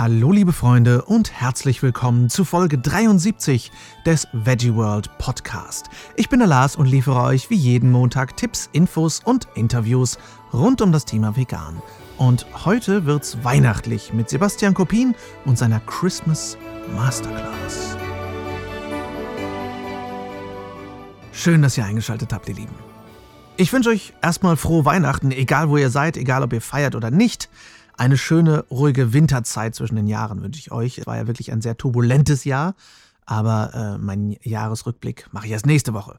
Hallo liebe Freunde und herzlich willkommen zu Folge 73 des Veggie World Podcast. Ich bin der Lars und liefere euch wie jeden Montag Tipps, Infos und Interviews rund um das Thema Vegan. Und heute wird's weihnachtlich mit Sebastian Kopin und seiner Christmas Masterclass. Schön, dass ihr eingeschaltet habt, ihr Lieben. Ich wünsche euch erstmal frohe Weihnachten, egal wo ihr seid, egal ob ihr feiert oder nicht. Eine schöne, ruhige Winterzeit zwischen den Jahren wünsche ich euch. Es war ja wirklich ein sehr turbulentes Jahr, aber äh, meinen Jahresrückblick mache ich erst nächste Woche.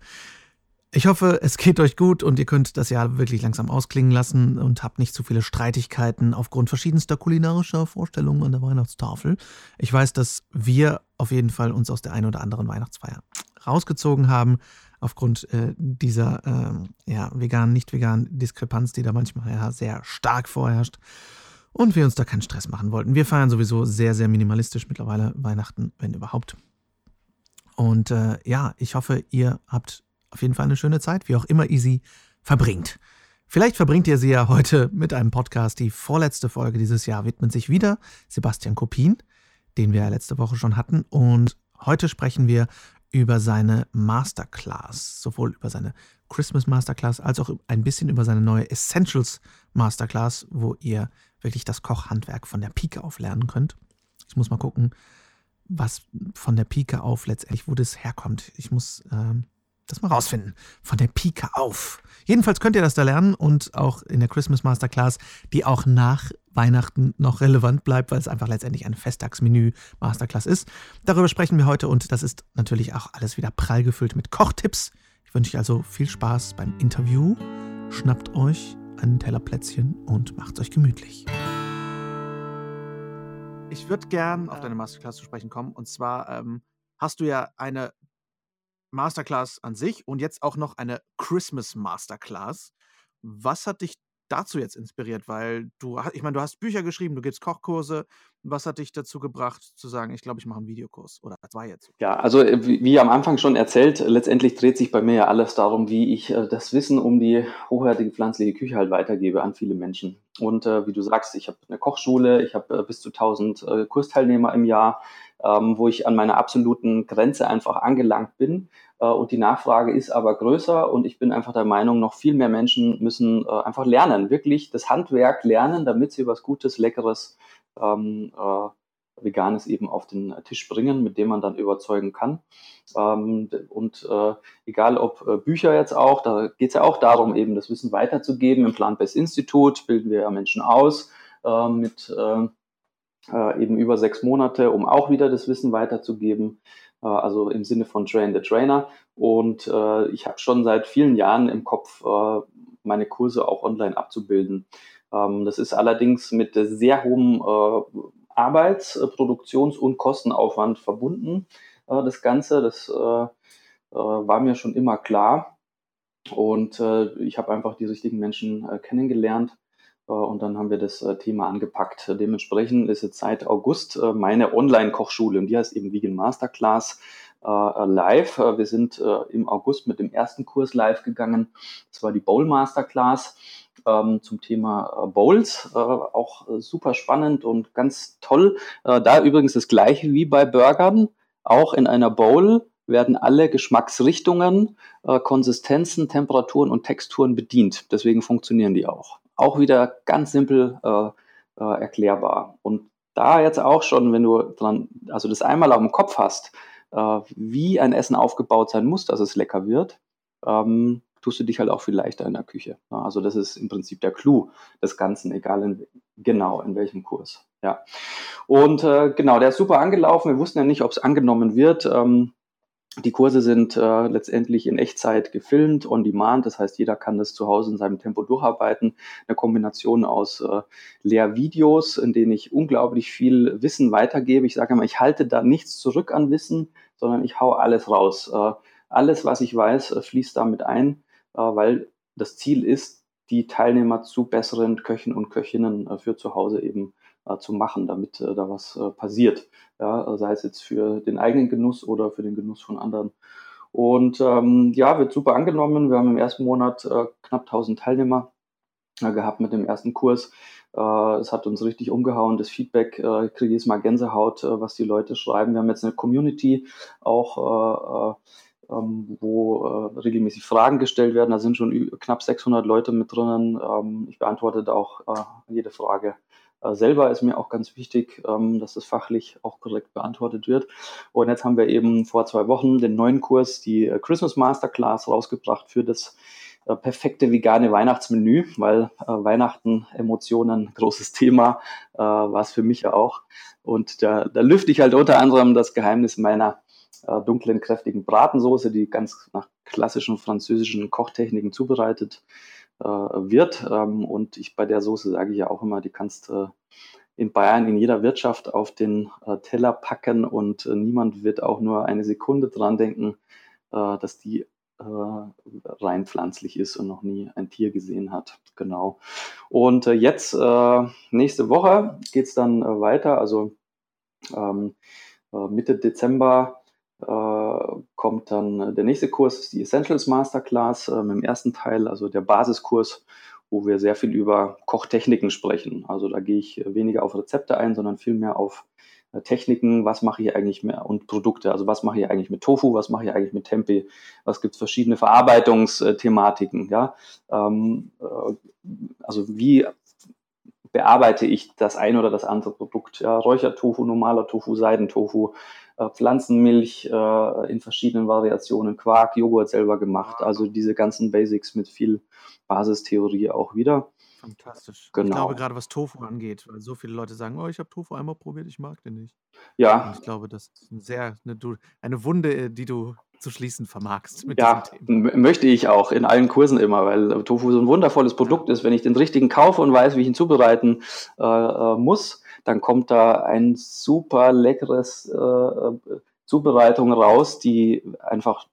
Ich hoffe, es geht euch gut und ihr könnt das Jahr wirklich langsam ausklingen lassen und habt nicht zu viele Streitigkeiten aufgrund verschiedenster kulinarischer Vorstellungen an der Weihnachtstafel. Ich weiß, dass wir auf jeden Fall uns aus der einen oder anderen Weihnachtsfeier rausgezogen haben, aufgrund äh, dieser äh, ja, vegan, nicht vegan Diskrepanz, die da manchmal ja sehr stark vorherrscht und wir uns da keinen Stress machen wollten. Wir feiern sowieso sehr, sehr minimalistisch mittlerweile Weihnachten, wenn überhaupt. Und äh, ja, ich hoffe, ihr habt auf jeden Fall eine schöne Zeit, wie auch immer ihr sie verbringt. Vielleicht verbringt ihr sie ja heute mit einem Podcast. Die vorletzte Folge dieses Jahr widmet sich wieder Sebastian Kopin, den wir letzte Woche schon hatten. Und heute sprechen wir über seine Masterclass, sowohl über seine Christmas Masterclass als auch ein bisschen über seine neue Essentials Masterclass, wo ihr wirklich das Kochhandwerk von der Pike auf lernen könnt. Ich muss mal gucken, was von der Pike auf letztendlich, wo das herkommt. Ich muss äh, das mal rausfinden. Von der Pike auf. Jedenfalls könnt ihr das da lernen und auch in der Christmas Masterclass, die auch nach Weihnachten noch relevant bleibt, weil es einfach letztendlich ein Festtagsmenü Masterclass ist. Darüber sprechen wir heute und das ist natürlich auch alles wieder prall gefüllt mit Kochtipps. Ich wünsche euch also viel Spaß beim Interview. Schnappt euch einen Teller Plätzchen und macht es euch gemütlich. Ich würde gern auf deine Masterclass zu sprechen kommen. Und zwar ähm, hast du ja eine Masterclass an sich und jetzt auch noch eine Christmas Masterclass. Was hat dich dazu jetzt inspiriert? Weil du, ich meine, du hast Bücher geschrieben, du gibst Kochkurse. Was hat dich dazu gebracht, zu sagen, ich glaube, ich mache einen Videokurs oder zwei jetzt? Ja, also äh, wie, am Anfang schon erzählt, letztendlich dreht sich bei mir ja alles darum, wie ich äh, das Wissen um die hochwertige pflanzliche Küche halt weitergebe an viele Menschen. Und äh, wie du sagst, ich habe eine Kochschule, ich habe äh, bis zu 1000 äh, Kursteilnehmer im Jahr, ähm, wo ich an meiner absoluten Grenze einfach angelangt bin. Äh, und die Nachfrage ist aber größer und ich bin einfach der Meinung, noch viel mehr Menschen müssen äh, einfach lernen, wirklich das Handwerk lernen, damit sie was Gutes, Leckeres, ähm, äh, Veganes eben auf den Tisch bringen, mit dem man dann überzeugen kann. Ähm, und äh, egal ob äh, Bücher jetzt auch, da geht es ja auch darum, eben das Wissen weiterzugeben. Im Plant-Based Institut bilden wir ja Menschen aus äh, mit äh, äh, eben über sechs Monate, um auch wieder das Wissen weiterzugeben. Äh, also im Sinne von Train the Trainer. Und äh, ich habe schon seit vielen Jahren im Kopf, äh, meine Kurse auch online abzubilden. Ähm, das ist allerdings mit sehr hohem äh, Arbeits-, Produktions- und Kostenaufwand verbunden. Äh, das Ganze, das äh, war mir schon immer klar. Und ich habe einfach die richtigen Menschen kennengelernt äh, und dann haben wir das äh, Thema angepackt. Dementsprechend ist jetzt seit August äh, meine Online-Kochschule und die heißt eben Vegan Masterclass live. Wir sind im August mit dem ersten Kurs live gegangen. Das war die Bowl Masterclass ähm, zum Thema Bowls. auch super spannend und ganz toll. da übrigens das gleiche wie bei Burgern. Auch in einer Bowl werden alle Geschmacksrichtungen, Konsistenzen, Temperaturen und Texturen bedient. Deswegen funktionieren die auch auch wieder ganz simpel äh, äh, erklärbar. Und da jetzt auch schon, wenn du dran, also das einmal auf dem Kopf hast, äh, wie ein Essen aufgebaut sein muss, dass es lecker wird, ähm, tust du dich halt auch viel leichter in der Küche. Also das ist im Prinzip der Clou des Ganzen, egal in, genau in welchem Kurs. Ja. Und äh, genau, der ist super angelaufen. Wir wussten ja nicht, ob es angenommen wird. Ähm, die Kurse sind äh, letztendlich in Echtzeit gefilmt, on demand. Das heißt, jeder kann das zu Hause in seinem Tempo durcharbeiten. Eine Kombination aus äh, Lehrvideos, in denen ich unglaublich viel Wissen weitergebe. Ich sage immer, ich halte da nichts zurück an Wissen, sondern ich hau alles raus. Äh, alles, was ich weiß, äh, fließt damit ein, äh, weil das Ziel ist, die Teilnehmer zu besseren Köchen und Köchinnen äh, für zu Hause eben zu machen, damit äh, da was äh, passiert. Ja, sei es jetzt für den eigenen Genuss oder für den Genuss von anderen. Und ähm, ja, wird super angenommen. Wir haben im ersten Monat äh, knapp 1000 Teilnehmer äh, gehabt mit dem ersten Kurs. Äh, es hat uns richtig umgehauen. Das Feedback äh, kriege ich jetzt mal Gänsehaut, äh, was die Leute schreiben. Wir haben jetzt eine Community auch, äh, ähm, wo äh, regelmäßig Fragen gestellt werden. Da sind schon knapp 600 Leute mit drinnen. Ähm, ich beantworte da auch jede Frage selber ist mir auch ganz wichtig, ähm, dass das fachlich auch korrekt beantwortet wird. Und jetzt haben wir eben vor zwei Wochen den neuen Kurs, die Christmas Masterclass, rausgebracht für das äh, perfekte vegane Weihnachtsmenü, weil äh, Weihnachten, Emotionen, großes Thema, äh, war es für mich ja auch. Und da, da lüfte ich halt unter anderem das Geheimnis meiner äh, dunklen, kräftigen Bratensoße, die ganz nach klassischen französischen Kochtechniken zubereitet äh, wird. Ähm, und ich bei der Soße sage ich ja auch immer, die kannst äh, in Bayern in jeder Wirtschaft auf den äh, Teller packen und äh, niemand wird auch nur eine Sekunde dran denken, äh, dass die äh, rein pflanzlich ist und noch nie ein Tier gesehen hat. Genau. Und äh, jetzt, äh, nächste Woche, geht es dann äh, weiter. Also ähm, äh, Mitte Dezember äh, kommt dann der nächste Kurs, die Essentials Masterclass ähm, im ersten Teil, also der Basiskurs, wo wir sehr viel über Kochtechniken sprechen. Also da gehe ich weniger auf Rezepte ein, sondern vielmehr auf äh, Techniken, was mache ich eigentlich mehr und Produkte, also was mache ich eigentlich mit Tofu, was mache ich eigentlich mit Tempeh, was gibt es verschiedene Verarbeitungsthematiken, ja, ähm, äh, also wie bearbeite ich das ein oder das andere Produkt, ja, Räuchertofu, normaler Tofu, Seidentofu, äh, Pflanzenmilch äh, in verschiedenen Variationen, Quark, Joghurt selber gemacht, also diese ganzen Basics mit viel Basistheorie auch wieder. Fantastisch. Genau. Ich glaube gerade, was Tofu angeht, weil so viele Leute sagen, oh, ich habe Tofu einmal probiert, ich mag den nicht. Ja. Und ich glaube, das ist ein sehr, eine, eine Wunde, äh, die du zu schließen vermagst. ja, möchte ich auch in allen Kursen immer, weil Tofu so ein wundervolles Produkt ja. ist. Wenn ich den richtigen kaufe und weiß, wie ich ihn zubereiten äh, äh muss, dann kommt da ein super leckeres äh, Zubereitung raus, die einfach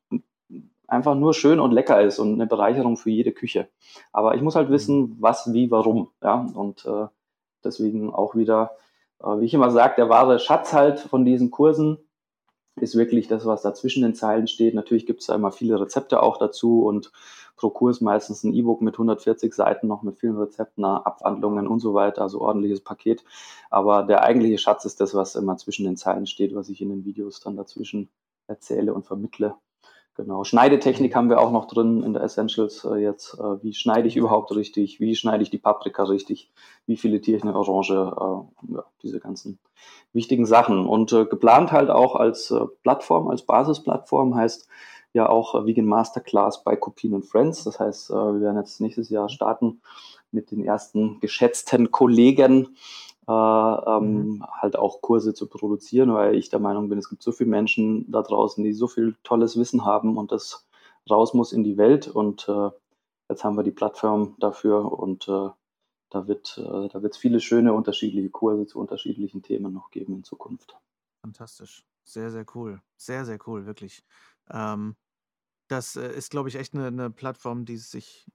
einfach nur schön und lecker ist und eine Bereicherung für jede Küche. Aber ich muss halt wissen, mhm. was, wie, warum. Ja, und äh, deswegen auch wieder, äh, wie ich immer sage, der wahre Schatz halt von diesen Kursen ist wirklich das, was da zwischen den Zeilen steht. Natürlich gibt es da immer viele Rezepte auch dazu und pro Kurs meistens ein E-Book mit 140 Seiten noch mit vielen Rezepten, Abwandlungen und so weiter, also ordentliches Paket. Aber der eigentliche Schatz ist das, was immer zwischen den Zeilen steht, was ich in den Videos dann dazwischen erzähle und vermittle. Genau, Schneidetechnik haben wir auch noch drin in der Essentials äh, jetzt. Äh, wie schneide ich überhaupt richtig? Wie schneide ich die Paprika richtig? Wie filetiere ich eine Orange? Äh, ja, diese ganzen wichtigen Sachen. Und äh, geplant halt auch als äh, Plattform, als Basisplattform heißt ja auch äh, Vegan Masterclass bei Copin Friends. Das heißt, wir werden jetzt nächstes Jahr starten mit den ersten geschätzten Kollegen äh, ähm, mhm. halt auch Kurse zu produzieren, weil ich der Meinung bin, es gibt so viele Menschen da draußen, die so viel tolles Wissen haben und das raus muss in die Welt und äh, jetzt haben wir die Plattform dafür und äh, da wird äh, da wird es viele schöne unterschiedliche Kurse zu unterschiedlichen Themen noch geben in Zukunft. Fantastisch, sehr sehr cool, sehr sehr cool, wirklich. Ähm, das äh, ist, glaube ich, echt eine, eine Plattform, die sich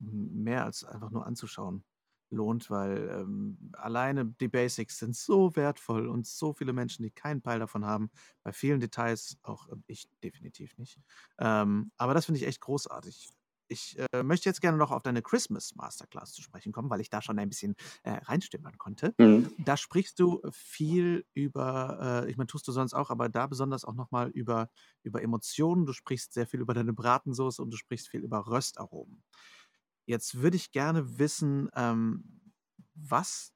mehr als einfach nur anzuschauen lohnt, weil ähm, alleine die Basics sind so wertvoll und so viele Menschen, die keinen Peil davon haben. Bei vielen Details, auch äh, ich definitiv nicht. Ähm, aber das finde ich echt großartig. Ich äh, möchte jetzt gerne noch auf deine Christmas Masterclass zu sprechen kommen, weil ich da schon ein bisschen äh, reinstimmen konnte. Mhm. Da sprichst du viel über, äh, ich meine, tust du sonst auch, aber da besonders auch nochmal über, über Emotionen. Du sprichst sehr viel über deine Bratensoße und du sprichst viel über Röstaromen. Jetzt würde ich gerne wissen, ähm, was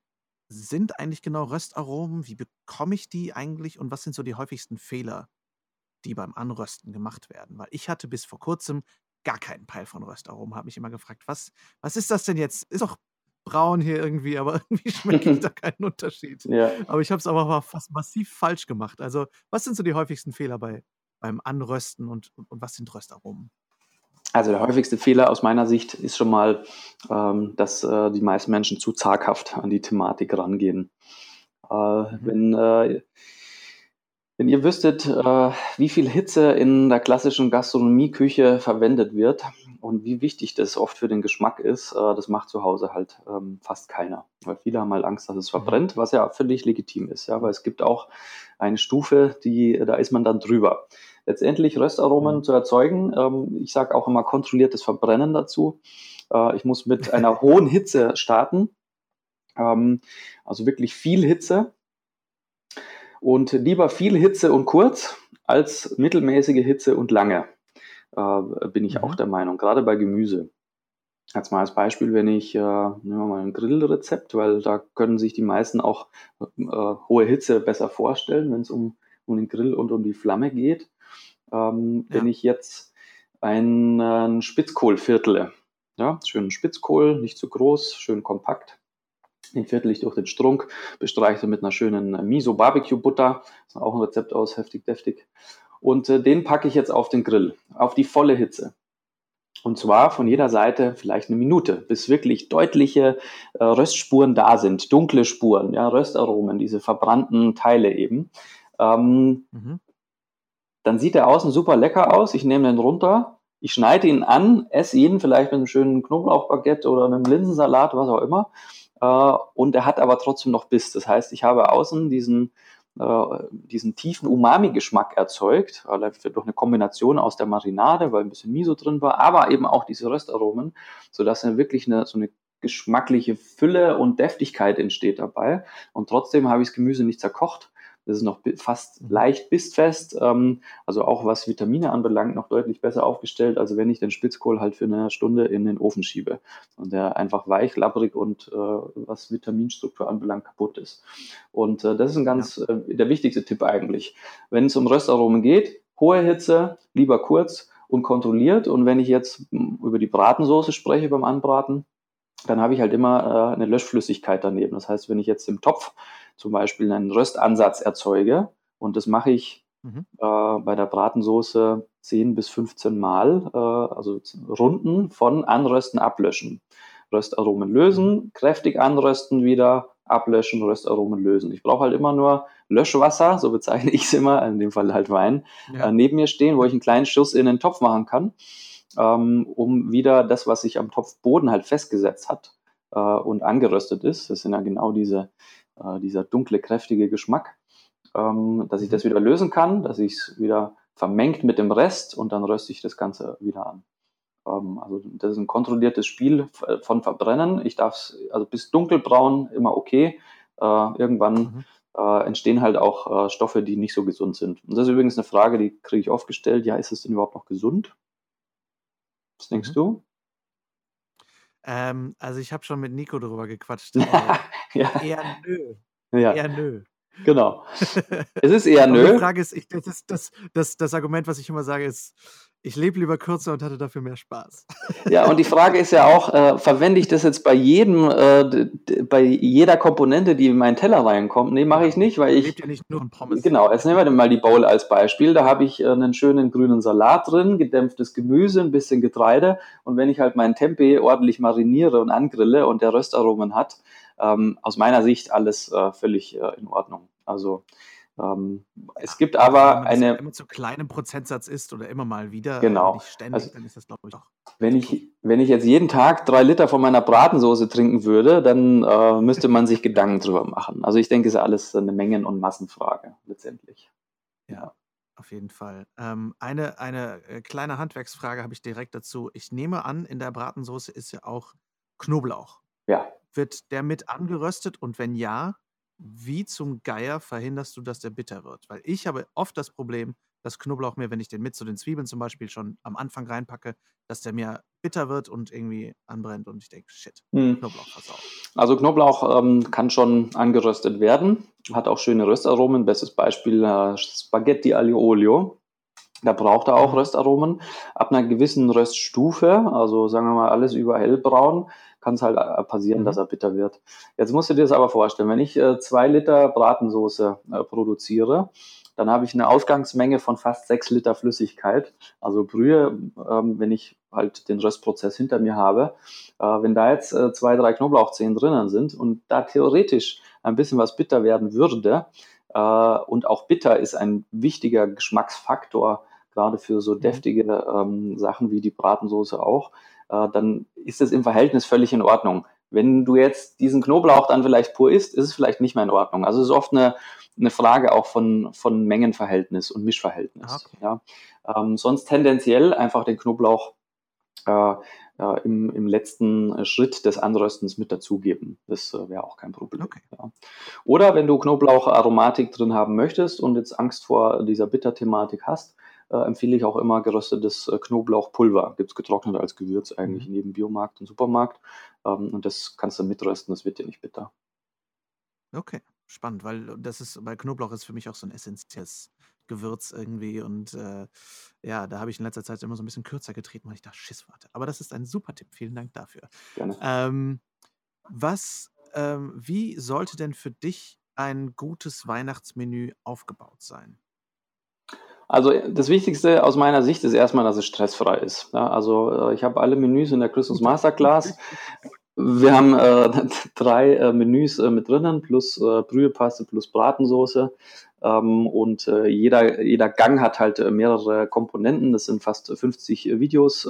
sind eigentlich genau Röstaromen? Wie bekomme ich die eigentlich und was sind so die häufigsten Fehler, die beim Anrösten gemacht werden? Weil ich hatte bis vor kurzem gar keinen Peil von Röstaromen, habe mich immer gefragt, was, was ist das denn jetzt? Ist doch braun hier irgendwie, aber irgendwie schmeckt da keinen Unterschied. Ja. Aber ich habe es aber fast massiv falsch gemacht. Also, was sind so die häufigsten Fehler bei, beim Anrösten und, und, und was sind Röstaromen? Also der häufigste Fehler aus meiner Sicht ist schon mal, ähm, dass äh, die meisten Menschen zu zaghaft an die Thematik rangehen. Äh, mhm. Wenn äh, wenn ihr wüsstet, äh, wie viel Hitze in der klassischen Gastronomieküche verwendet wird und wie wichtig das oft für den Geschmack ist, äh, das macht zu Hause halt ähm, fast keiner. Weil viele haben halt Angst, dass es verbrennt, was ja völlig legitim ist. Ja, weil es gibt auch eine Stufe, die, da ist man dann drüber. Letztendlich Röstaromen mhm. zu erzeugen, ähm, ich sage auch immer kontrolliertes Verbrennen dazu, Äh, ich muss mit einer hohen Hitze starten. Ähm, also wirklich viel Hitze. Und lieber viel Hitze und kurz als mittelmäßige Hitze und lange, äh, bin ich mhm. auch der Meinung, gerade bei Gemüse. Jetzt mal als Beispiel, wenn ich, äh, nehmen wir mal ein Grillrezept, weil da können sich die meisten auch äh, hohe Hitze besser vorstellen, wenn es um, um den Grill und um die Flamme geht. Ähm, ja. Wenn ich jetzt ein, ein Spitzkohl viertle, ja, schönen Spitzkohl, nicht zu groß, schön kompakt, den viertel ich durch den Strunk, bestreiche mit einer schönen Miso Barbecue Butter, das ist auch ein Rezept aus, heftig deftig. Und äh, den packe ich jetzt auf den Grill, auf die volle Hitze. Und zwar von jeder Seite vielleicht eine Minute, bis wirklich deutliche äh, Röstspuren da sind, dunkle Spuren, ja, Röstaromen, diese verbrannten Teile eben. Ähm, mhm. Dann sieht er außen super lecker aus. Ich nehme den runter, ich schneide ihn an, esse ihn vielleicht mit einem schönen Knoblauchbaguette oder einem Linsensalat, was auch immer. Äh, und er hat aber trotzdem noch Biss. Das heißt, ich habe außen diesen äh, diesen tiefen Umami-Geschmack erzeugt, er durch eine Kombination aus der Marinade, weil ein bisschen Miso drin war, aber eben auch diese Röstaromen, sodass dann wirklich eine, so eine geschmackliche Fülle und Deftigkeit entsteht dabei. Und trotzdem habe ich das Gemüse nicht zerkocht, das ist noch fast mhm. leicht bistfest, ähm, also auch was Vitamine anbelangt, noch deutlich besser aufgestellt, als wenn ich den Spitzkohl halt für eine Stunde in den Ofen schiebe und der einfach weich, labbrig und äh, was Vitaminstruktur anbelangt kaputt ist. Und äh, das ist ein ganz ja. äh, der wichtigste Tipp eigentlich. Wenn es um Röstaromen geht, hohe Hitze, lieber kurz und kontrolliert. Und wenn ich jetzt hm, über die Bratensoße spreche beim Anbraten, dann habe ich halt immer äh, eine Löschflüssigkeit daneben. Das heißt, wenn ich jetzt im Topf zum Beispiel einen Röstansatz erzeuge. Und das mache ich mhm. äh, bei der Bratensoße 10 bis 15 Mal, äh, also Runden von Anrösten, Ablöschen. Röstaromen lösen, kräftig anrösten wieder, ablöschen, Röstaromen lösen. Ich brauche halt immer nur Löschwasser, so bezeichne ich es immer, in dem Fall halt Wein, ja. äh, neben mir stehen, wo ich einen kleinen Schuss in den Topf machen kann, ähm, um wieder das, was sich am Topfboden halt festgesetzt hat äh, und angeröstet ist, das sind ja genau diese äh, dieser dunkle, kräftige Geschmack, ähm, dass ich das wieder lösen kann, dass ich es wieder vermengt mit dem Rest und dann röste ich das Ganze wieder an. Ähm, also das ist ein kontrolliertes Spiel von Verbrennen. Ich darf es, also bis dunkelbraun immer okay. Äh, irgendwann mhm. äh, entstehen halt auch äh, Stoffe, die nicht so gesund sind. Und das ist übrigens eine Frage, die kriege ich oft gestellt. Ja, ist es denn überhaupt noch gesund? Was denkst mhm. du? Ähm, also ich habe schon mit Nico darüber gequatscht. Ja. Eher nö. Ja. Eher nö. Genau. Es ist eher nö. Die Frage ist, ich, das, das, das, das Argument, was ich immer sage, ist, ich lebe lieber kürzer und hatte dafür mehr Spaß. Ja, und die Frage ist ja auch, äh, verwende ich das jetzt bei jedem, äh, bei jeder Komponente, die in meinen Teller reinkommt? Nee, mache ich nicht, weil ich. Lebt ja nicht nur von Pommes. Genau, jetzt nehmen wir mal die Bowl als Beispiel. Da habe ich äh, einen schönen grünen Salat drin, gedämpftes Gemüse, ein bisschen Getreide. Und wenn ich halt meinen Tempeh ordentlich mariniere und angrille und der Röstaromen hat, ähm, aus meiner Sicht alles äh, völlig äh, in Ordnung. Also ähm, es gibt aber wenn eine. immer zu kleinem Prozentsatz ist oder immer mal wieder, genau. nicht ständig, also, dann ist das, glaube ich, auch. Wenn ich, wenn ich jetzt jeden Tag drei Liter von meiner Bratensoße trinken würde, dann äh, müsste man sich Gedanken drüber machen. Also ich denke, es ist alles eine Mengen- und Massenfrage letztendlich. Ja, auf jeden Fall. Ähm, eine, eine äh, kleine Handwerksfrage habe ich direkt dazu. Ich nehme an, in der Bratensoße ist ja auch Knoblauch. Ja. Wird der mit angeröstet und wenn ja, wie zum Geier verhinderst du, dass der bitter wird? Weil ich habe oft das Problem, dass Knoblauch mir, wenn ich den mit zu den Zwiebeln zum Beispiel schon am Anfang reinpacke, dass der mir bitter wird und irgendwie anbrennt und ich denke, shit, hm. Knoblauch versaut. Also Knoblauch ähm, kann schon angeröstet werden, hat auch schöne Röstaromen. Bestes Beispiel äh, Spaghetti Aglio Olio. Da braucht er auch mhm. Röstaromen. Ab einer gewissen Röststufe, also sagen wir mal alles über hellbraun, kann es halt äh, passieren, mhm. dass er bitter wird. Jetzt musst du dir das aber vorstellen, wenn ich äh, zwei Liter Bratensoße äh, produziere, dann habe ich eine Ausgangsmenge von fast sechs Liter Flüssigkeit, also Brühe, ähm, wenn ich halt den Röstprozess hinter mir habe. Äh, wenn da jetzt äh, zwei, drei Knoblauchzehen drinnen sind und da theoretisch ein bisschen was bitter werden würde, äh, und auch bitter ist ein wichtiger Geschmacksfaktor, gerade für so mhm. deftige ähm, Sachen wie die Bratensoße auch, äh, dann ist es im Verhältnis völlig in Ordnung. Wenn du jetzt diesen Knoblauch dann vielleicht pur isst, ist es vielleicht nicht mehr in Ordnung. Also es ist oft eine, eine Frage auch von, von Mengenverhältnis und Mischverhältnis. Okay. Ja. Ähm, sonst tendenziell einfach den Knoblauch äh, äh, im, im letzten Schritt des Anröstens mit dazugeben. Das äh, wäre auch kein Problem. Okay. Ja. Oder wenn du Knoblaucharomatik drin haben möchtest und jetzt Angst vor dieser Bitterthematik hast, äh, empfehle ich auch immer geröstetes äh, Knoblauchpulver. Gibt es getrocknet als Gewürz eigentlich mhm. jedem Biomarkt und Supermarkt. Ähm, und das kannst du mitrösten, das wird dir nicht bitter. Okay, spannend, weil das ist, bei Knoblauch ist für mich auch so ein essentielles Gewürz irgendwie und äh, ja, da habe ich in letzter Zeit immer so ein bisschen kürzer getreten, weil ich da Schiss warte. Aber das ist ein super Tipp, vielen Dank dafür. Gerne. Ähm, was, ähm, wie sollte denn für dich ein gutes Weihnachtsmenü aufgebaut sein? Also das Wichtigste aus meiner Sicht ist erstmal, dass es stressfrei ist. Ja, also äh, ich habe alle Menüs in der Christmas Masterclass. Wir haben äh, drei äh, Menüs äh, mit drinnen, plus äh, Brühepaste, plus Bratensoße. Ähm, und äh, jeder, jeder Gang hat halt mehrere Komponenten. Das sind fast 50 Videos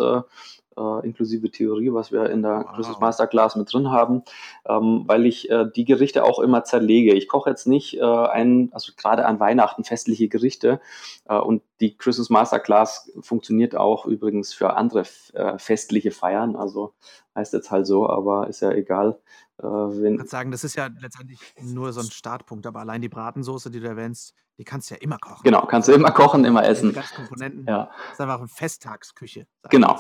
äh, inklusive Theorie, was wir in der wow. Christmas Masterclass mit drin haben, ähm, weil ich äh, die Gerichte auch immer zerlege. Ich koche jetzt nicht äh, ein, also gerade an Weihnachten festliche Gerichte äh, und die Christmas Masterclass funktioniert auch übrigens für andere äh, festliche Feiern. Also heißt jetzt halt so, aber ist ja egal. Äh, wenn ich würde sagen, das ist ja letztendlich nur so ein Startpunkt, aber allein die Bratensoße, die du erwähnst, die kannst du ja immer kochen. Genau, kannst du immer kochen, immer essen. Die Komponenten. Ja. Das ist einfach eine Festtagsküche. Genau.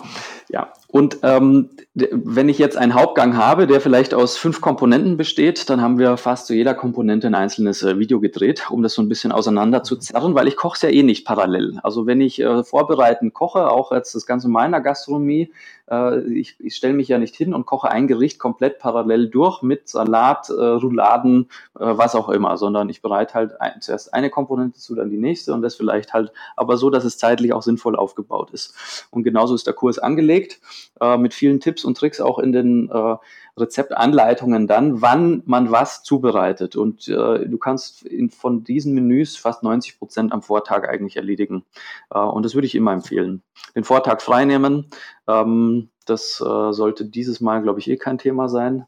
Ja. Und ähm, wenn ich jetzt einen Hauptgang habe, der vielleicht aus fünf Komponenten besteht, dann haben wir fast zu jeder Komponente ein einzelnes äh, Video gedreht, um das so ein bisschen auseinander zu zerren, weil ich koche es ja eh nicht parallel. Also wenn ich äh, vorbereitend koche, auch jetzt das Ganze meiner Gastronomie, äh, ich, ich stelle mich ja nicht hin und koche ein Gericht komplett parallel durch mit Salat, äh, Rouladen, äh, was auch immer, sondern ich bereite halt ein, zuerst eine Komponente zu, dann die nächste und das vielleicht halt aber so, dass es zeitlich auch sinnvoll aufgebaut ist. Und genauso ist der Kurs angelegt, äh, mit vielen Tipps und Tricks auch in den äh, Rezeptanleitungen dann, wann man was zubereitet. Und äh, du kannst in, von diesen Menüs fast 90 Prozent am Vortag eigentlich erledigen. Äh, und das würde ich immer empfehlen. Den Vortag freinehmen, ähm, das äh, sollte dieses Mal, glaube ich, eh kein Thema sein.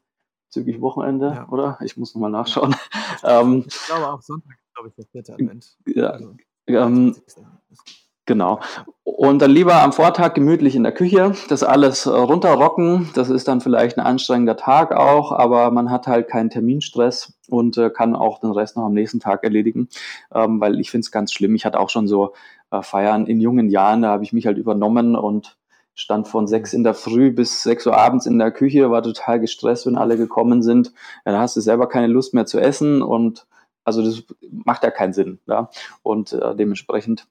Zügig Wochenende, ja. oder? Ich muss nochmal nachschauen. Ja. ähm, ich glaube auch Sonntag, glaube ich, der vierte Advent. Ja. Also, ähm, Genau. Und dann lieber am Vortag gemütlich in der Küche, das alles äh, runterrocken. Das ist dann vielleicht ein anstrengender Tag auch, aber man hat halt keinen Terminstress und äh, kann auch den Rest noch am nächsten Tag erledigen, ähm, weil ich finde es ganz schlimm. Ich hatte auch schon so äh, Feiern in jungen Jahren, da habe ich mich halt übernommen und stand von sechs in der Früh bis sechs Uhr abends in der Küche, war total gestresst, wenn alle gekommen sind. Ja, da hast du selber keine Lust mehr zu essen und also das macht ja keinen Sinn. Ja? Und äh, dementsprechend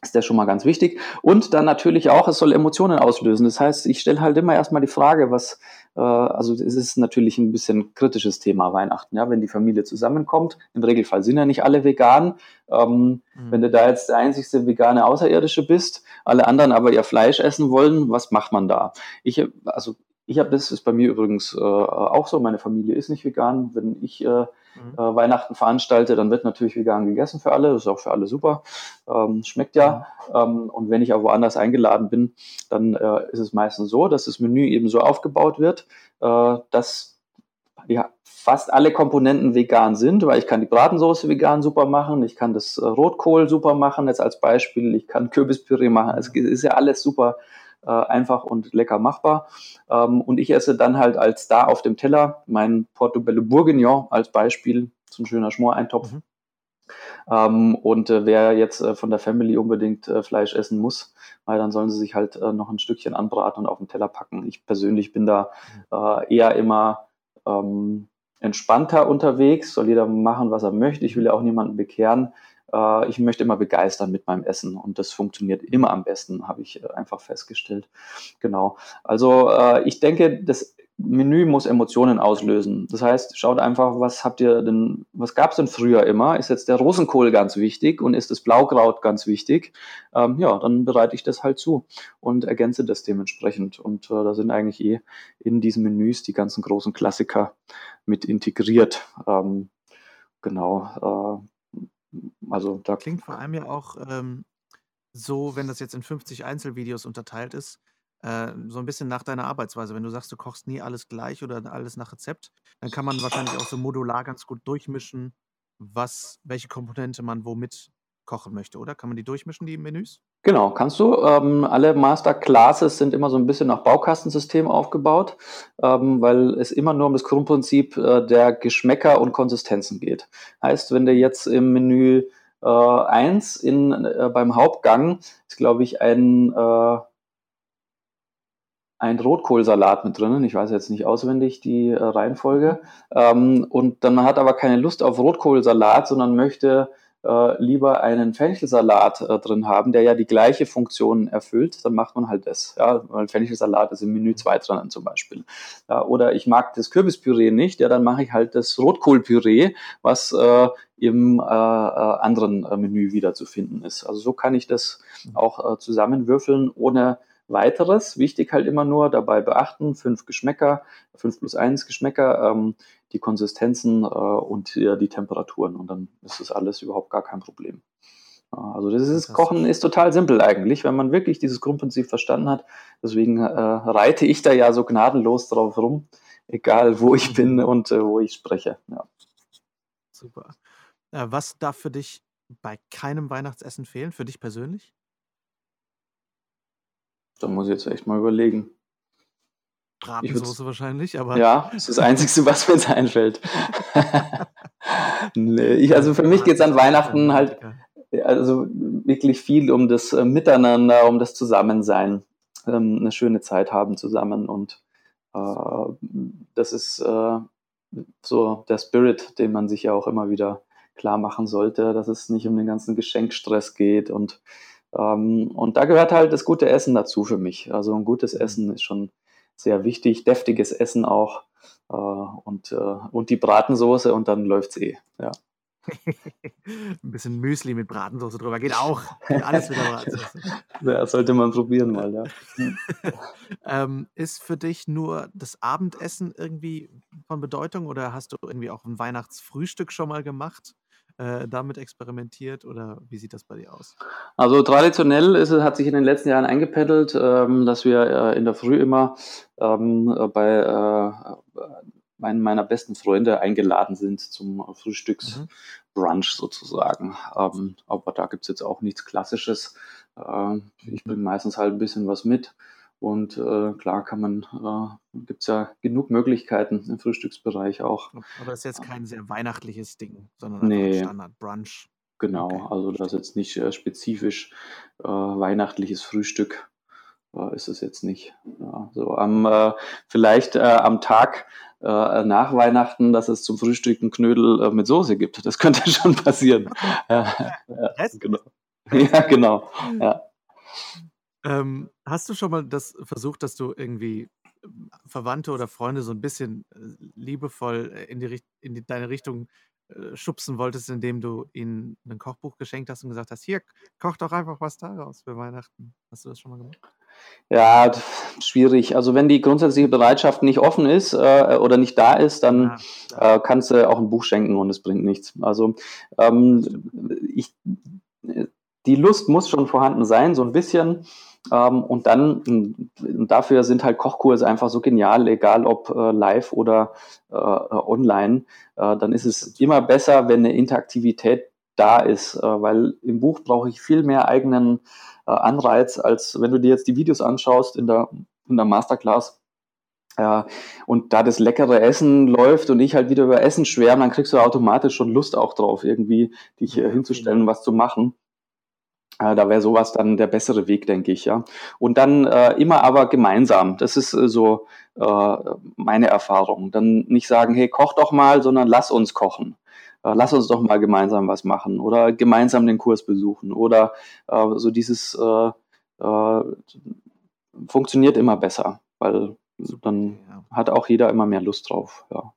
ist der schon mal ganz wichtig. Und dann natürlich auch, es soll Emotionen auslösen. Das heißt, ich stelle halt immer erstmal die Frage, was, äh, also es ist natürlich ein bisschen kritisches Thema Weihnachten, ja, wenn die Familie zusammenkommt. Im Regelfall sind ja nicht alle vegan. Ähm, mhm. Wenn du da jetzt der einzigste vegane Außerirdische bist, alle anderen aber ihr Fleisch essen wollen, was macht man da? Ich, also ich habe das ist bei mir übrigens äh, auch so. Meine Familie ist nicht vegan. Wenn ich äh, mhm. äh, Weihnachten veranstalte, dann wird natürlich vegan gegessen für alle. Das ist auch für alle super. Ähm, schmeckt ja. Ähm, und wenn ich aber woanders eingeladen bin, dann äh, ist es meistens so, dass das Menü eben so aufgebaut wird, äh, dass ja, fast alle Komponenten vegan sind, weil ich kann die Bratensoße vegan super machen, ich kann das äh, Rotkohl super machen, jetzt als Beispiel, ich kann Kürbispüree machen. Es ist ja alles super äh, einfach und lecker machbar. Ähm, und ich esse dann halt als Star auf dem Teller mein Portobello Bourguignon als Beispiel, so ein schöner Schmoreintopf. Mhm. Ähm, und äh, wer jetzt äh, von der Family unbedingt äh, Fleisch essen muss, weil dann sollen sie sich halt äh, noch ein Stückchen anbraten und auf den Teller packen. Ich persönlich bin da äh, eher immer ähm, entspannter unterwegs, soll jeder machen, was er möchte. Ich will ja auch niemanden bekehren äh, ich möchte immer begeistern mit meinem Essen und das funktioniert immer am besten, habe ich äh, einfach festgestellt. Genau. Also äh, ich denke, das Menü muss Emotionen auslösen. Das heißt, schaut einfach, was habt ihr denn, was gab es denn früher immer? Ist jetzt der Rosenkohl ganz wichtig und ist das Blaukraut ganz wichtig? Ähm, ja, dann bereite ich das halt zu und ergänze das dementsprechend. Und äh, da sind eigentlich eh in diesen Menüs die ganzen großen Klassiker mit integriert. Ähm, genau. Äh, also da Klingt vor allem ja auch ähm, so, wenn das jetzt in 50 Einzelvideos unterteilt ist, äh, so ein bisschen nach deiner Arbeitsweise. Wenn du sagst, du kochst nie alles gleich oder alles nach Rezept, dann kann man wahrscheinlich auch so modular ganz gut durchmischen, was, welche Komponente man womit kochen möchte, oder? Kann man die durchmischen, die Menüs? Genau, kannst du. Ähm, alle Masterclasses sind immer so ein bisschen nach Baukastensystem aufgebaut, ähm, weil es immer nur um das Grundprinzip äh, der Geschmäcker und Konsistenzen geht. Heißt, wenn du jetzt im Menü äh, 1 in, äh, beim Hauptgang ist, glaube ich, ein äh, ein Rotkohlsalat mit drinnen. Ich weiß jetzt nicht auswendig die äh, Reihenfolge. Ähm, und dann hat aber keine Lust auf Rotkohlsalat, sondern möchte äh, lieber einen Fenchelsalat äh, drin haben, der ja die gleiche Funktion erfüllt, dann macht man halt das. Ja, weil Fenchelsalat ist im Menü 2 drinnen zum Beispiel. Ja, oder ich mag das Kürbispüree nicht, ja, dann mache ich halt das Rotkohlpüree, was äh, im äh, äh anderen äh, Menü wieder zu finden ist. Also so kann ich das auch äh, zusammenwürfeln, ohne weiteres. Wichtig halt immer nur dabei beachten, fünf Geschmäcker, fünf plus eins Geschmäcker, ähm, die Konsistenzen äh, und ja, die Temperaturen und dann ist das alles überhaupt gar kein Problem. Also das ist, Kochen ist total simpel eigentlich, wenn man wirklich dieses Grundprinzip verstanden hat. Deswegen äh, reite ich da ja so gnadenlos drauf rum, egal wo ich bin und äh, wo ich spreche. Ja. Super. Äh, was darf für dich bei keinem Weihnachtsessen fehlen, für dich persönlich? Da muss ich jetzt echt mal überlegen. Bratensoße wahrscheinlich, aber. Ja, das ist das Einzige, was mir jetzt einfällt. nee, ich, also für mich geht es an Weihnachten halt also wirklich viel um das äh, Miteinander, um das Zusammensein, ähm, eine schöne Zeit haben zusammen und äh, das ist äh, so der Spirit, den man sich ja auch immer wieder klar machen sollte, dass es nicht um den ganzen Geschenkstress geht und ähm, und da gehört halt das gute Essen dazu für mich. Also ein gutes mhm. Essen ist schon sehr wichtig, deftiges Essen auch äh, und, äh, und die Bratensoße und dann läuft's eh. Ja. Ein bisschen Müsli mit Bratensoße drüber geht auch. Geht alles mit der Bratensoße. Ja, sollte man probieren mal, ja. ähm, ist für dich nur das Abendessen irgendwie von Bedeutung oder hast du irgendwie auch ein Weihnachtsfrühstück schon mal gemacht? Äh, damit experimentiert oder wie sieht das bei dir aus? Also traditionell ist, hat sich in den letzten Jahren eingependelt, ähm, dass wir äh, in der Früh immer ähm, bei äh, meinen meiner besten Freunde eingeladen sind zum Frühstücksbrunch mhm. sozusagen. Ähm, aber da gibt es jetzt auch nichts Klassisches. Äh, ich bringe meistens halt ein bisschen was mit. Und äh, klar kann man, äh, gibt es ja genug Möglichkeiten im Frühstücksbereich auch. Aber das ist jetzt kein sehr weihnachtliches Ding, sondern nee. Standard-Brunch. Genau, okay. also das ist jetzt nicht äh, spezifisch äh, weihnachtliches Frühstück äh, ist es jetzt nicht. Ja, so am äh, vielleicht äh, am Tag äh, nach Weihnachten, dass es zum Frühstück einen Knödel äh, mit Soße gibt. Das könnte schon passieren. ja, ja, genau. Ja, genau. Ja. Ähm, hast du schon mal das versucht, dass du irgendwie ähm, Verwandte oder Freunde so ein bisschen äh, liebevoll äh, in die Richt in die deine Richtung, äh, schubsen wolltest, indem du ihnen ein Kochbuch geschenkt hast und gesagt hast: „Hier, koch doch einfach was daraus für Weihnachten.“ Hast du das schon mal gemacht? Ja, schwierig. Also, wenn die grundsätzliche Bereitschaft nicht offen ist, äh, oder nicht da ist, dann, Ja, äh, kannst du auch ein Buch schenken und es bringt nichts. Also, ähm, ich die Lust muss schon vorhanden sein, so ein bisschen. Ähm, und dann, und dafür sind halt Kochkurse einfach so genial, egal ob äh, live oder äh, online. Äh, dann ist es immer besser, wenn eine Interaktivität da ist, äh, weil im Buch brauche ich viel mehr eigenen äh, Anreiz, als wenn du dir jetzt die Videos anschaust in der, in der Masterclass. Ja, und da das leckere Essen läuft und ich halt wieder über Essen schwärme, dann kriegst du automatisch schon Lust auch drauf, irgendwie dich äh, hinzustellen, was zu machen. Äh, da wäre sowas dann der bessere Weg, denke ich, ja. Und dann äh, immer aber gemeinsam. Das ist äh, so äh, meine Erfahrung. Dann nicht sagen, hey, koch doch mal, sondern lass uns kochen. Äh, lass uns doch mal gemeinsam was machen oder gemeinsam den Kurs besuchen oder äh, so dieses funktioniert immer besser, weil dann ja. hat auch jeder immer mehr Lust drauf, ja.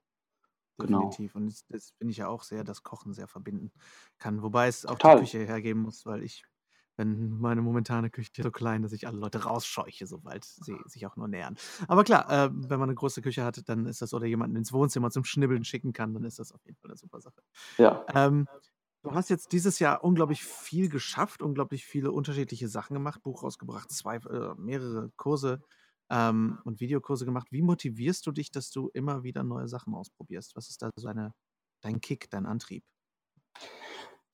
Genau. Definitiv. Und das, das finde ich ja auch sehr, dass Kochen sehr verbinden kann. Wobei es auch Total. die Küche hergeben muss, weil ich wenn meine momentane Küche so klein, dass ich alle Leute rausscheuche, sobald sie sich auch nur nähern. Aber klar, äh, wenn man eine große Küche hat, dann ist das oder jemanden ins Wohnzimmer zum Schnibbeln schicken kann, dann ist das auf jeden Fall eine super Sache. Ja. Ähm, du hast jetzt dieses Jahr unglaublich viel geschafft, unglaublich viele unterschiedliche Sachen gemacht, Buch rausgebracht, zwei, äh, mehrere Kurse ähm, und Videokurse gemacht. Wie motivierst du dich, dass du immer wieder neue Sachen ausprobierst? Was ist da so deine, dein Kick, dein Antrieb?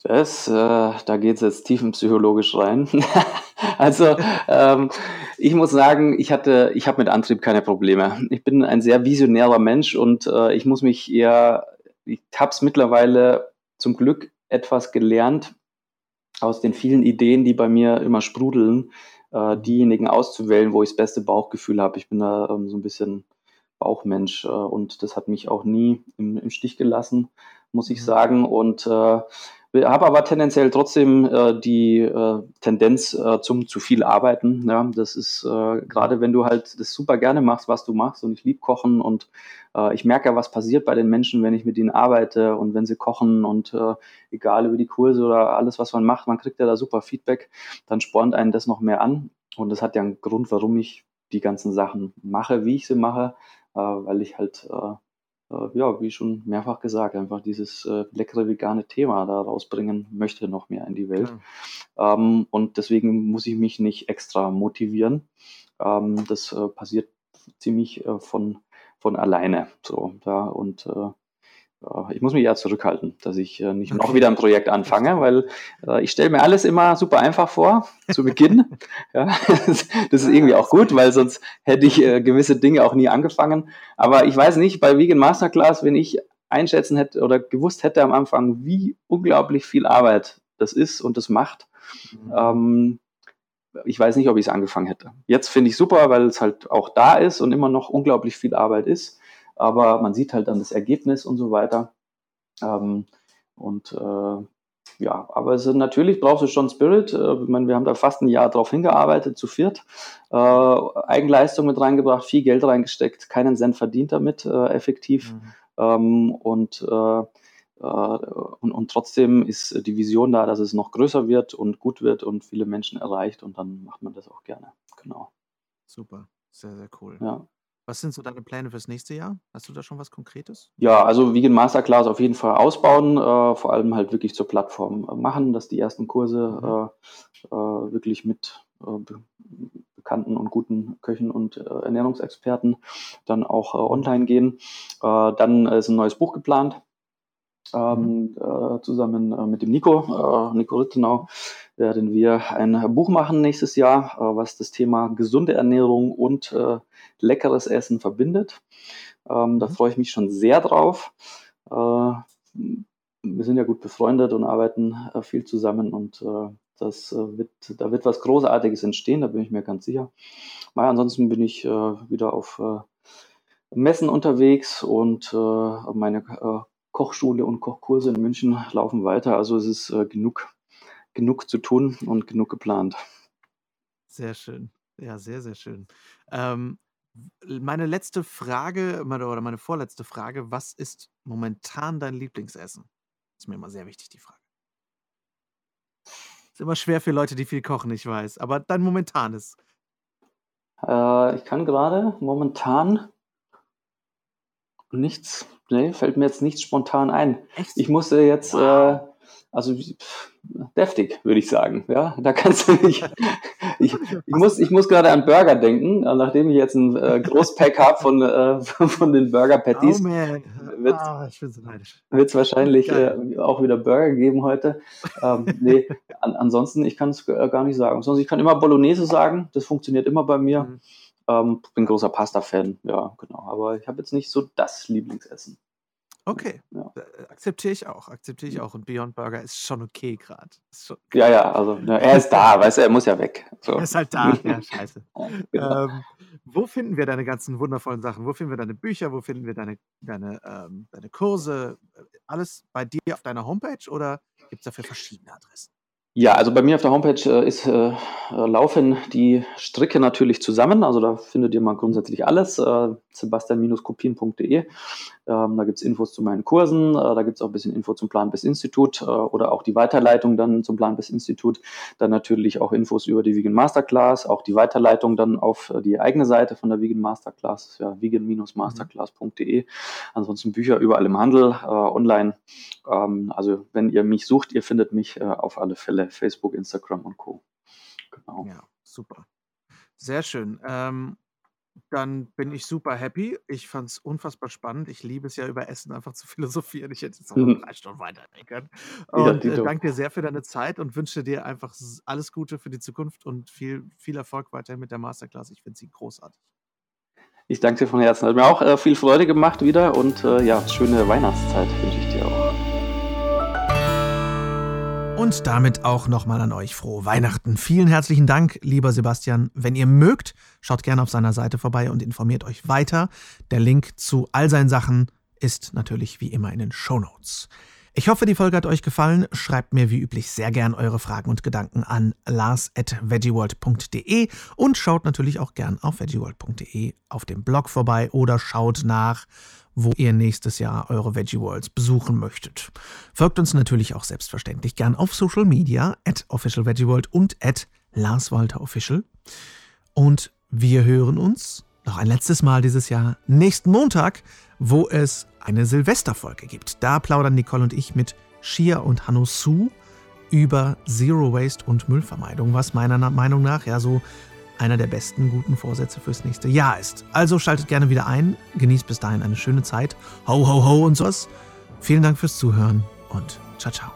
Das, äh, da geht es jetzt tiefenpsychologisch rein. also ähm, ich muss sagen, ich hatte, ich habe mit Antrieb keine Probleme. Ich bin ein sehr visionärer Mensch und äh, ich muss mich eher, ich habe es mittlerweile zum Glück etwas gelernt, aus den vielen Ideen, die bei mir immer sprudeln, äh, diejenigen auszuwählen, wo ich das beste Bauchgefühl habe. Ich bin da ähm, so ein bisschen Bauchmensch äh, und das hat mich auch nie im, im Stich gelassen, muss ich mhm. sagen. Und äh, habe aber tendenziell trotzdem äh, die äh, Tendenz äh, zum zu viel arbeiten. Ja, das ist äh, gerade, wenn du halt das super gerne machst, was du machst. Und ich lieb kochen und äh, ich merke ja, was passiert bei den Menschen, wenn ich mit ihnen arbeite und wenn sie kochen und äh, egal über die Kurse oder alles, was man macht, man kriegt ja da super Feedback. Dann spornt einen das noch mehr an. Und das hat ja einen Grund, warum ich die ganzen Sachen mache, wie ich sie mache, weil ich halt ja, wie schon mehrfach gesagt, einfach dieses äh, leckere vegane Thema da rausbringen möchte, noch mehr in die Welt. Ja. Ähm, und deswegen muss ich mich nicht extra motivieren. Ähm, das äh, passiert ziemlich äh, von, von alleine. So, ja, und äh, ich muss mich ja zurückhalten, dass ich äh, nicht noch wieder ein Projekt anfange, weil äh, ich stelle mir alles immer super einfach vor zu Beginn. ja, das ist irgendwie auch gut, weil sonst hätte ich äh, gewisse Dinge auch nie angefangen. Aber ich weiß nicht, bei Vegan Masterclass, wenn ich einschätzen hätte oder gewusst hätte am Anfang, wie unglaublich viel Arbeit das ist und das macht, mhm. ähm, ich weiß nicht, ob ich es angefangen hätte. Jetzt finde ich super, weil es halt auch da ist und immer noch unglaublich viel Arbeit ist aber man sieht halt dann das Ergebnis und so weiter. Ähm, und äh, ja, aber es ist, natürlich brauchst du schon Spirit. Äh, ich meine, wir haben da fast ein Jahr drauf hingearbeitet, zu viert. Äh, Eigenleistung mit reingebracht, viel Geld reingesteckt, keinen Cent verdient damit äh, effektiv. Mhm. Ähm, und, äh, äh, und, und trotzdem ist die Vision da, dass es noch größer wird und gut wird und viele Menschen erreicht und dann macht man das auch gerne. Genau. Super, sehr, sehr cool. Ja. Was sind so deine Pläne fürs nächste Jahr? Hast du da schon was Konkretes? Ja, also Vegan Masterclass auf jeden Fall ausbauen, äh, vor allem halt wirklich zur Plattform äh, machen, dass die ersten Kurse mhm. äh, äh wirklich mit äh, be bekannten und guten Köchen und äh, Ernährungsexperten dann auch online gehen. dann ist ein neues Buch geplant, ähm, mhm. zusammen mit dem Nico, Nico Rittenau werden wir ein Buch machen nächstes Jahr, äh, was das Thema gesunde Ernährung und äh, leckeres Essen verbindet. Ähm, da mhm. freue ich mich schon sehr drauf. Äh, wir sind ja gut befreundet und arbeiten äh, viel zusammen und äh, das äh, wird, da wird was Großartiges entstehen, da bin ich mir ganz sicher. Mal, ansonsten bin ich wieder auf Messen unterwegs und meine Kochschule und Kochkurse in München laufen weiter. Also es ist genug genug zu tun und genug geplant. Sehr schön. Ja, sehr, sehr schön. Ähm, meine letzte Frage oder meine vorletzte Frage: Was ist momentan dein Lieblingsessen? Ist mir immer sehr wichtig, die Frage. Ist immer schwer für Leute, die viel kochen, ich weiß. Aber dein momentanes. Äh, ich kann gerade momentan nichts, nee, fällt mir jetzt nichts spontan ein. Echt? Ich musste jetzt, äh, wow. äh, also deftig, würde ich sagen. Ja, da kannst du nicht. Ich, ich muss, ich muss gerade an Burger denken, nachdem ich jetzt ein äh, Großpack habe von, äh, von den Burger Patties. Oh wird es so wahrscheinlich äh, auch wieder Burger geben heute. Ähm, nee, an, ansonsten, ich kann es gar nicht sagen. Sonst, ich kann immer Bolognese sagen, das funktioniert immer bei mir. Mhm. Ähm, bin großer Pasta-Fan, ja, genau. Aber ich habe jetzt nicht so das Lieblingsessen. Okay, Ja. äh, akzeptiere ich auch, akzeptiere ich auch. Und Beyond Burger ist schon okay gerade. Ja, ja, also ja, er ist da, weißt du, er muss ja weg. So. Er ist halt da, ja, scheiße. Genau. Ähm, wo finden wir deine ganzen wundervollen Sachen? Wo finden wir deine Bücher? Wo finden wir deine, deine, ähm, deine Kurse? Alles bei dir auf deiner Homepage oder gibt es dafür verschiedene Adressen? Ja, also bei mir auf der Homepage äh, ist, äh, laufen die Stricke natürlich zusammen. Also da findet ihr mal grundsätzlich alles. Äh, sebastian-kopien.de. Ähm, da gibt's Infos zu meinen Kursen, äh, da gibt's auch ein bisschen Info zum Plan bis Institut äh, oder auch die Weiterleitung dann zum Plan bis Institut. Dann natürlich auch Infos über die Vegan Masterclass, auch die Weiterleitung dann auf äh, die eigene Seite von der Vegan Masterclass, ja, vegan-masterclass.de. Ansonsten Bücher überall im Handel, äh, online. Ähm, also wenn ihr mich sucht, ihr findet mich äh, auf alle Fälle Facebook, Instagram und Co. Genau. Ja, super. Sehr schön. Ähm Dann bin ich super happy. Ich fand es unfassbar spannend. Ich liebe es ja, über Essen einfach zu philosophieren. Ich hätte jetzt noch Mhm. drei Stunden weiterreden können. Ja, Und äh, dito. danke dir sehr für deine Zeit und wünsche dir einfach alles Gute für die Zukunft und viel, viel Erfolg weiterhin mit der Masterclass. Ich finde sie großartig. Ich danke dir von Herzen. Hat mir auch äh, viel Freude gemacht wieder und äh, ja, schöne Weihnachtszeit wünsche ich dir auch. Und damit auch nochmal an euch frohe Weihnachten. Vielen herzlichen Dank, lieber Sebastian. Wenn ihr mögt, schaut gerne auf seiner Seite vorbei und informiert euch weiter. Der Link zu all seinen Sachen ist natürlich wie immer in den Show Notes. Ich hoffe, die Folge hat euch gefallen. Schreibt mir wie üblich sehr gern eure Fragen und Gedanken an lars.veggieworld.de und schaut natürlich auch gern auf veggieworld.de auf dem Blog vorbei oder schaut nach, wo ihr nächstes Jahr eure Veggie Worlds besuchen möchtet. Folgt uns natürlich auch selbstverständlich gern auf Social Media at Official Veggie World und at Lars Walter Official. Und wir hören uns noch ein letztes Mal dieses Jahr nächsten Montag, wo es eine Silvesterfolge gibt. Da plaudern Nicole und ich mit Shia und Hanno Su über Zero Waste und Müllvermeidung, was meiner Meinung nach ja so einer der besten guten Vorsätze fürs nächste Jahr ist. Also schaltet gerne wieder ein, genießt bis dahin eine schöne Zeit. Ho, ho, ho und sowas. Vielen Dank fürs Zuhören und ciao, ciao.